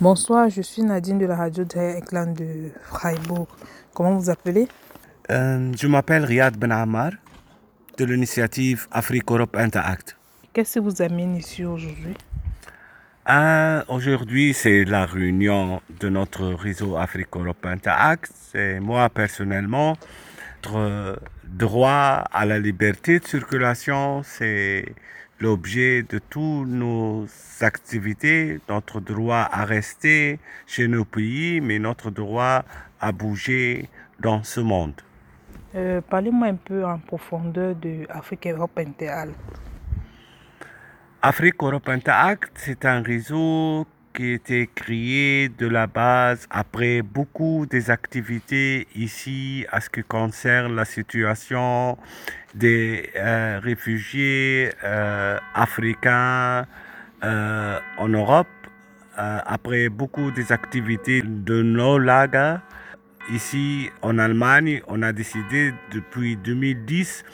Bonsoir, je suis Nadine de la radio Éclat de Freiburg. Comment vous appelez? Euh, je m'appelle Riyad Ben Ammar de l'initiative Afrique-Europe Interact. Qu'est-ce qui vous amène ici aujourd'hui? Ah, Aujourd'hui, c'est la réunion de notre réseau Afrique-Europe Interact. Et moi, personnellement, notre droit à la liberté de circulation, c'est l'objet de toutes nos activités, notre droit à rester chez nos pays, mais notre droit à bouger dans ce monde. Euh, Parlez-moi un peu en profondeur de Afrique Europe Interal. Afrique Europe Interact, c'est un réseau qui été créé de la base après beaucoup des activités ici à ce qui concerne la situation des euh, réfugiés euh, africains euh, en Europe. Après beaucoup des activités de nos lagas, ici en Allemagne, on a décidé depuis 2010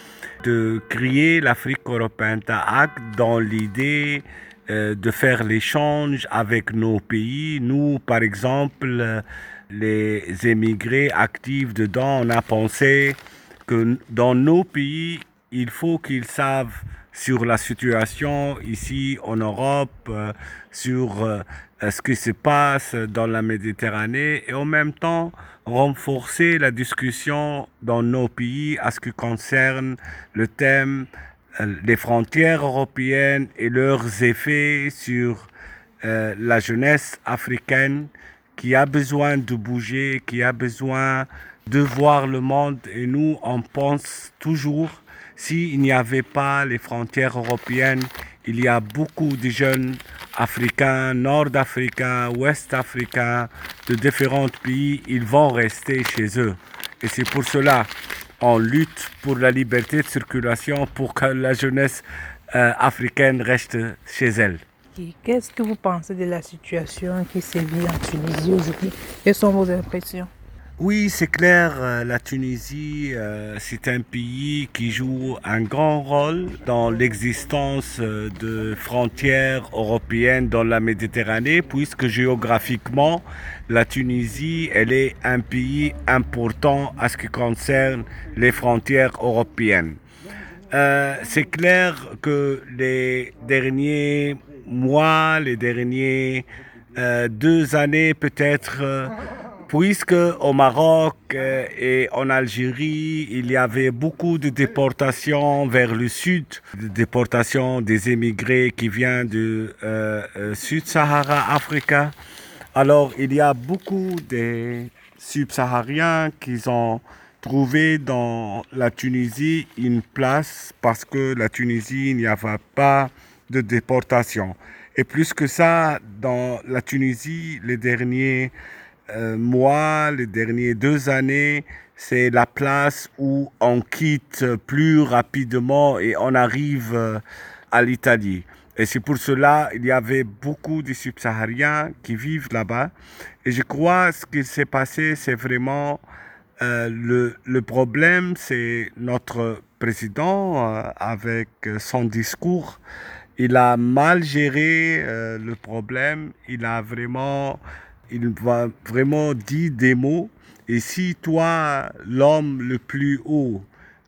de créer l'Afrique Europe Interact dans l'idée euh, de faire l'échange avec nos pays. Nous, par exemple, les émigrés actifs dedans, on a pensé que dans nos pays, il faut qu'ils savent sur la situation ici en Europe, euh, sur euh, ce qui se passe dans la Méditerranée et en même temps renforcer la discussion dans nos pays à ce qui concerne le thème des frontières européennes et leurs effets sur euh, la jeunesse africaine qui a besoin de bouger, qui a besoin de voir le monde. Et nous, on pense toujours, s'il n'y avait pas les frontières européennes, il y a beaucoup de jeunes africains, nord-africains, ouest-africains, de différents pays, ils vont rester chez eux. Et c'est pour cela on lutte pour la liberté de circulation, pour que la jeunesse euh, africaine reste chez elle. Qu'est-ce que vous pensez de la situation qui sévit en Tunisie aujourd'hui? Quelles sont vos impressions? Oui, c'est clair, euh, la Tunisie, euh, c'est un pays qui joue un grand rôle dans l'existence euh, de frontières européennes dans la Méditerranée, puisque géographiquement, la Tunisie, elle est un pays important à ce qui concerne les frontières européennes. C'est clair que les derniers mois, les derniers deux années peut-être, puisque au Maroc euh, et en Algérie, il y avait beaucoup de déportations vers le sud, de déportations des émigrés qui viennent du euh, euh, Sud-Sahara Africa. Alors, il y a beaucoup de subsahariens qui ont trouvé dans la Tunisie une place parce que la Tunisie, il n'y avait pas de déportation. Et plus que ça, dans la Tunisie, les derniers euh, mois, les dernières deux années, c'est la place où on quitte plus rapidement et on arrive euh, à l'Italie. Et c'est pour cela il y avait beaucoup de subsahariens qui vivent là-bas. Et je crois ce qui s'est passé, c'est vraiment euh, le, le problème, c'est notre président euh, avec son discours. Il a mal géré le problème. Il a vraiment, il va vraiment dit des mots. Et si toi, l'homme le plus haut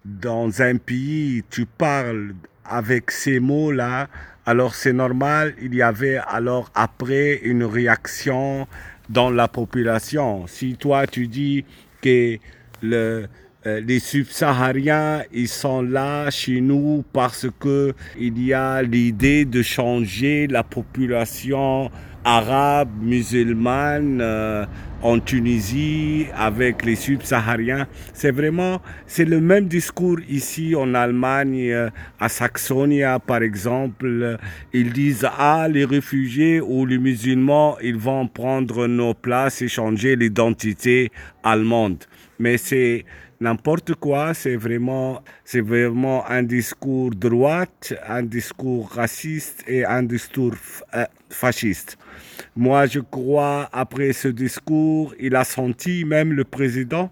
dans un pays, tu parles avec ces mots-là, alors c'est normal, il y avait alors après une réaction dans la population. Si toi tu dis que euh, les subsahariens, ils sont là chez nous parce que il y a l'idée de changer la population arabe, musulmane euh, en Tunisie avec les subsahariens. C'est vraiment, c'est le même discours ici en Allemagne, euh, à Saxonia par exemple. Ils disent, ah, les réfugiés ou les musulmans, ils vont prendre nos places et changer l'identité allemande. Mais c'est n'importe quoi, c'est vraiment, c'est vraiment un discours droite, un discours raciste et un discours euh, fasciste. Moi, je crois, après ce discours, il a senti, même le président,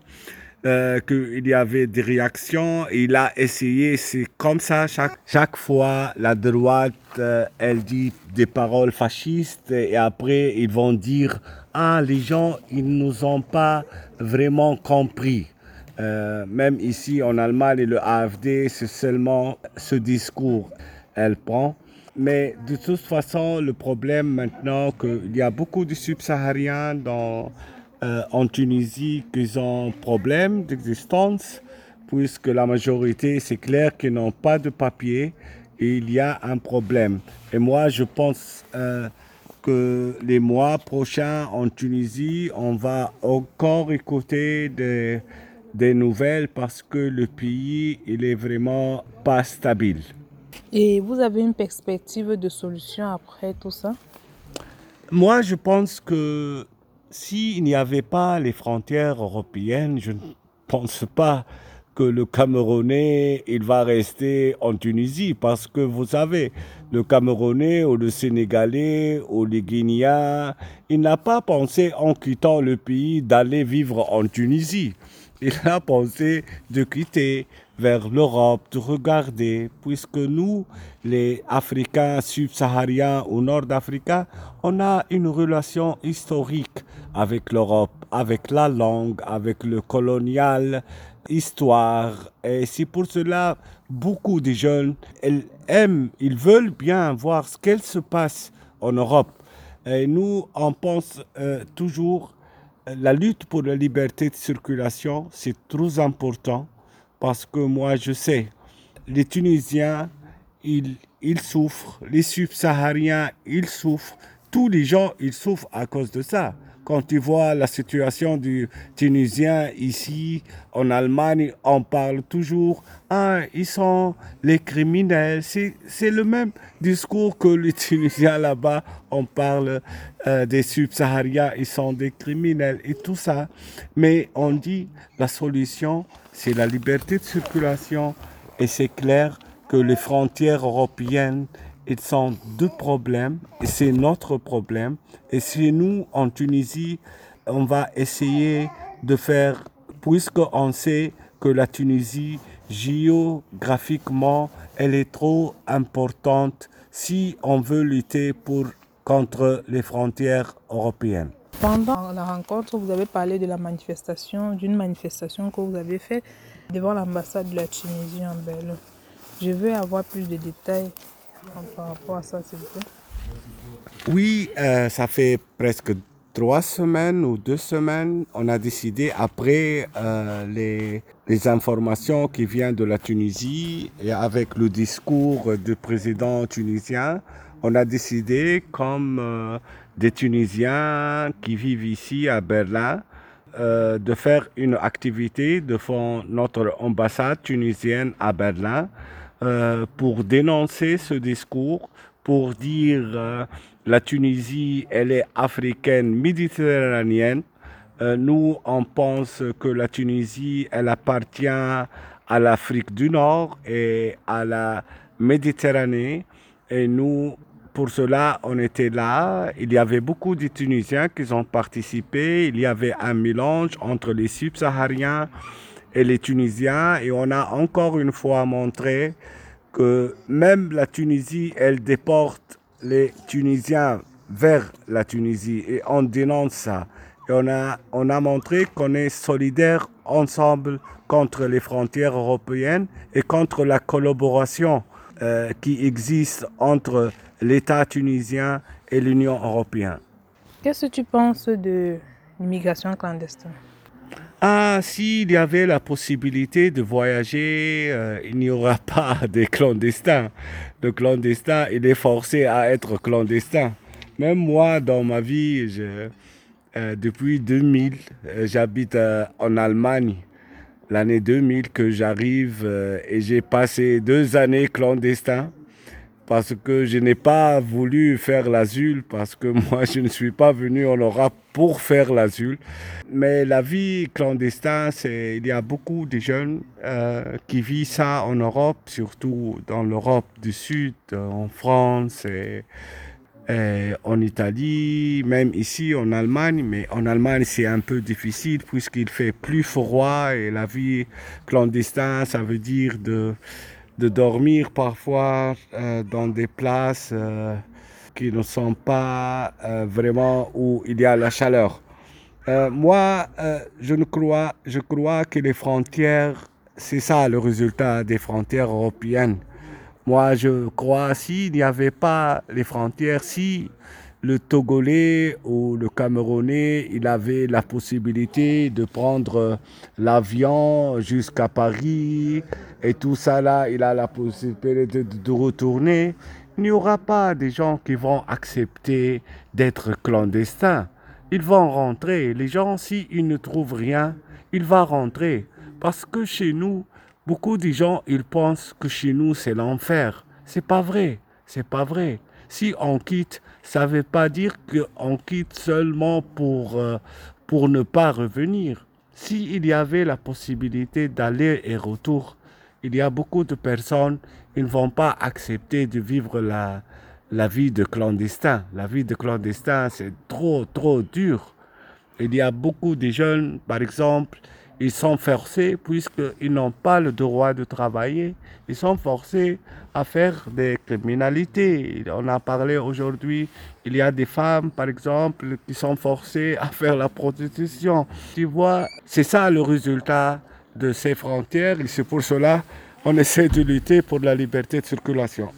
euh, qu'il y avait des réactions. Il a essayé, c'est comme ça, chaque, chaque fois, la droite, euh, elle dit des paroles fascistes et après, ils vont dire, ah, les gens, ils nous ont pas vraiment compris. Euh, même ici en Allemagne, le AFD, c'est seulement ce discours elle prend. Mais de toute façon, le problème maintenant, qu'il y a beaucoup de subsahariens dans, euh, en Tunisie qui ont problème d'existence, puisque la majorité, c'est clair qu'ils n'ont pas de papier il y a un problème. Et moi, je pense euh, que les mois prochains en Tunisie, on va encore écouter des, des nouvelles parce que le pays, il est vraiment pas stable. Et vous avez une perspective de solution après tout ça? Moi, je pense que s'il n'y avait pas les frontières européennes, je ne pense pas que le Camerounais, il va rester en Tunisie parce que vous savez, le Camerounais ou le Sénégalais ou le Guinéen, il n'a pas pensé en quittant le pays d'aller vivre en Tunisie. Il a pensé de quitter vers l'Europe, de regarder, puisque nous, les Africains subsahariens ou nord-africains, on a une relation historique avec l'Europe, avec la langue, avec le colonial, histoire. Et c'est pour cela beaucoup de jeunes aiment, ils veulent bien voir ce qu'elle se passe en Europe. Et nous, on pense euh, toujours la lutte pour la liberté de circulation, c'est trop important parce que moi, je sais, les Tunisiens, ils, ils souffrent, les subsahariens, ils souffrent, tous les gens, ils souffrent à cause de ça. Quand tu vois la situation du Tunisien ici, en Allemagne, on parle toujours, ah, ils sont les criminels. C'est le même discours que les Tunisiens là-bas, on parle euh, des subsahariens, ils sont des criminels et tout ça. Mais on dit, la solution, c'est la liberté de circulation et c'est clair que les frontières européennes ils sont deux problèmes et c'est notre problème. Et si nous, en Tunisie, on va essayer de faire, puisqu'on sait que la Tunisie, géographiquement, elle est trop importante si on veut lutter pour, contre les frontières européennes. Pendant la rencontre, vous avez parlé de la manifestation, d'une manifestation que vous avez faite devant l'ambassade de la Tunisie en Belgique. Je veux avoir plus de détails par rapport à ça, s'il vous plaît. Oui, euh, ça fait presque trois semaines ou deux semaines, on a décidé, après euh, les, informations qui viennent de la Tunisie et avec le discours du président tunisien, on a décidé, comme euh, des Tunisiens qui vivent ici à Berlin, de faire une activité devant notre ambassade tunisienne à Berlin euh, pour dénoncer ce discours, pour dire euh, la Tunisie, elle est africaine, méditerranéenne. Euh, nous, on pense que la Tunisie, elle appartient à l'Afrique du Nord et à la Méditerranée. Et nous, pour cela, on était là. Il y avait beaucoup de Tunisiens qui ont participé. Il y avait un mélange entre les subsahariens et les Tunisiens. Et on a encore une fois montré que même la Tunisie, elle déporte les Tunisiens vers la Tunisie. Et on dénonce ça. Et on a, on a montré qu'on est solidaires ensemble contre les frontières européennes et contre la collaboration euh, qui existe entre l'État tunisien et l'Union européenne. Qu'est-ce que tu penses de l'immigration clandestine? Ah, s'il y avait la possibilité de voyager, euh, il n'y aura pas de clandestins. Le clandestin, il est forcé à être clandestin. Même moi, dans ma vie, euh, depuis 2000, euh, j'habite en Allemagne. L'année 2000 que j'arrive et j'ai passé deux années clandestin parce que je n'ai pas voulu faire l'asile, parce que moi je ne suis pas venu en Europe pour faire l'asile. Mais la vie clandestine, il y a beaucoup de jeunes euh, qui vivent ça en Europe, surtout dans l'Europe du Sud, en France. Et en Italie, même ici en Allemagne, mais en Allemagne c'est un peu difficile puisqu'il fait plus froid et la vie clandestine, ça veut dire de, de dormir parfois euh, dans des places euh, qui ne sont pas euh, vraiment où il y a la chaleur. Moi, je, ne crois, je crois que les frontières, c'est ça le résultat des frontières européennes. Moi, je crois s'il n'y avait pas les frontières, si le Togolais ou le Camerounais, il avait la possibilité de prendre l'avion jusqu'à Paris et tout ça là, il a la possibilité de, de retourner. Il n'y aura pas des gens qui vont accepter d'être clandestins. Ils vont rentrer. Les gens, s'ils ne trouvent rien, ils vont rentrer. Parce que chez nous, Beaucoup de gens, ils pensent que chez nous, c'est l'enfer. C'est pas vrai. C'est pas vrai. Si on quitte, ça veut pas dire qu'on quitte seulement pour, euh, pour ne pas revenir. S'il y avait la possibilité d'aller et retour, il y a beaucoup de personnes qui ne vont pas accepter de vivre la, la vie de clandestin. La vie de clandestin, c'est trop, trop dur. Il y a beaucoup de jeunes, par exemple, ils sont forcés, puisqu'ils n'ont pas le droit de travailler, ils sont forcés à faire des criminalités. On a parlé aujourd'hui, il y a des femmes, par exemple, qui sont forcées à faire la prostitution. Tu vois, c'est ça le résultat de ces frontières et c'est pour cela qu'on essaie de lutter pour la liberté de circulation.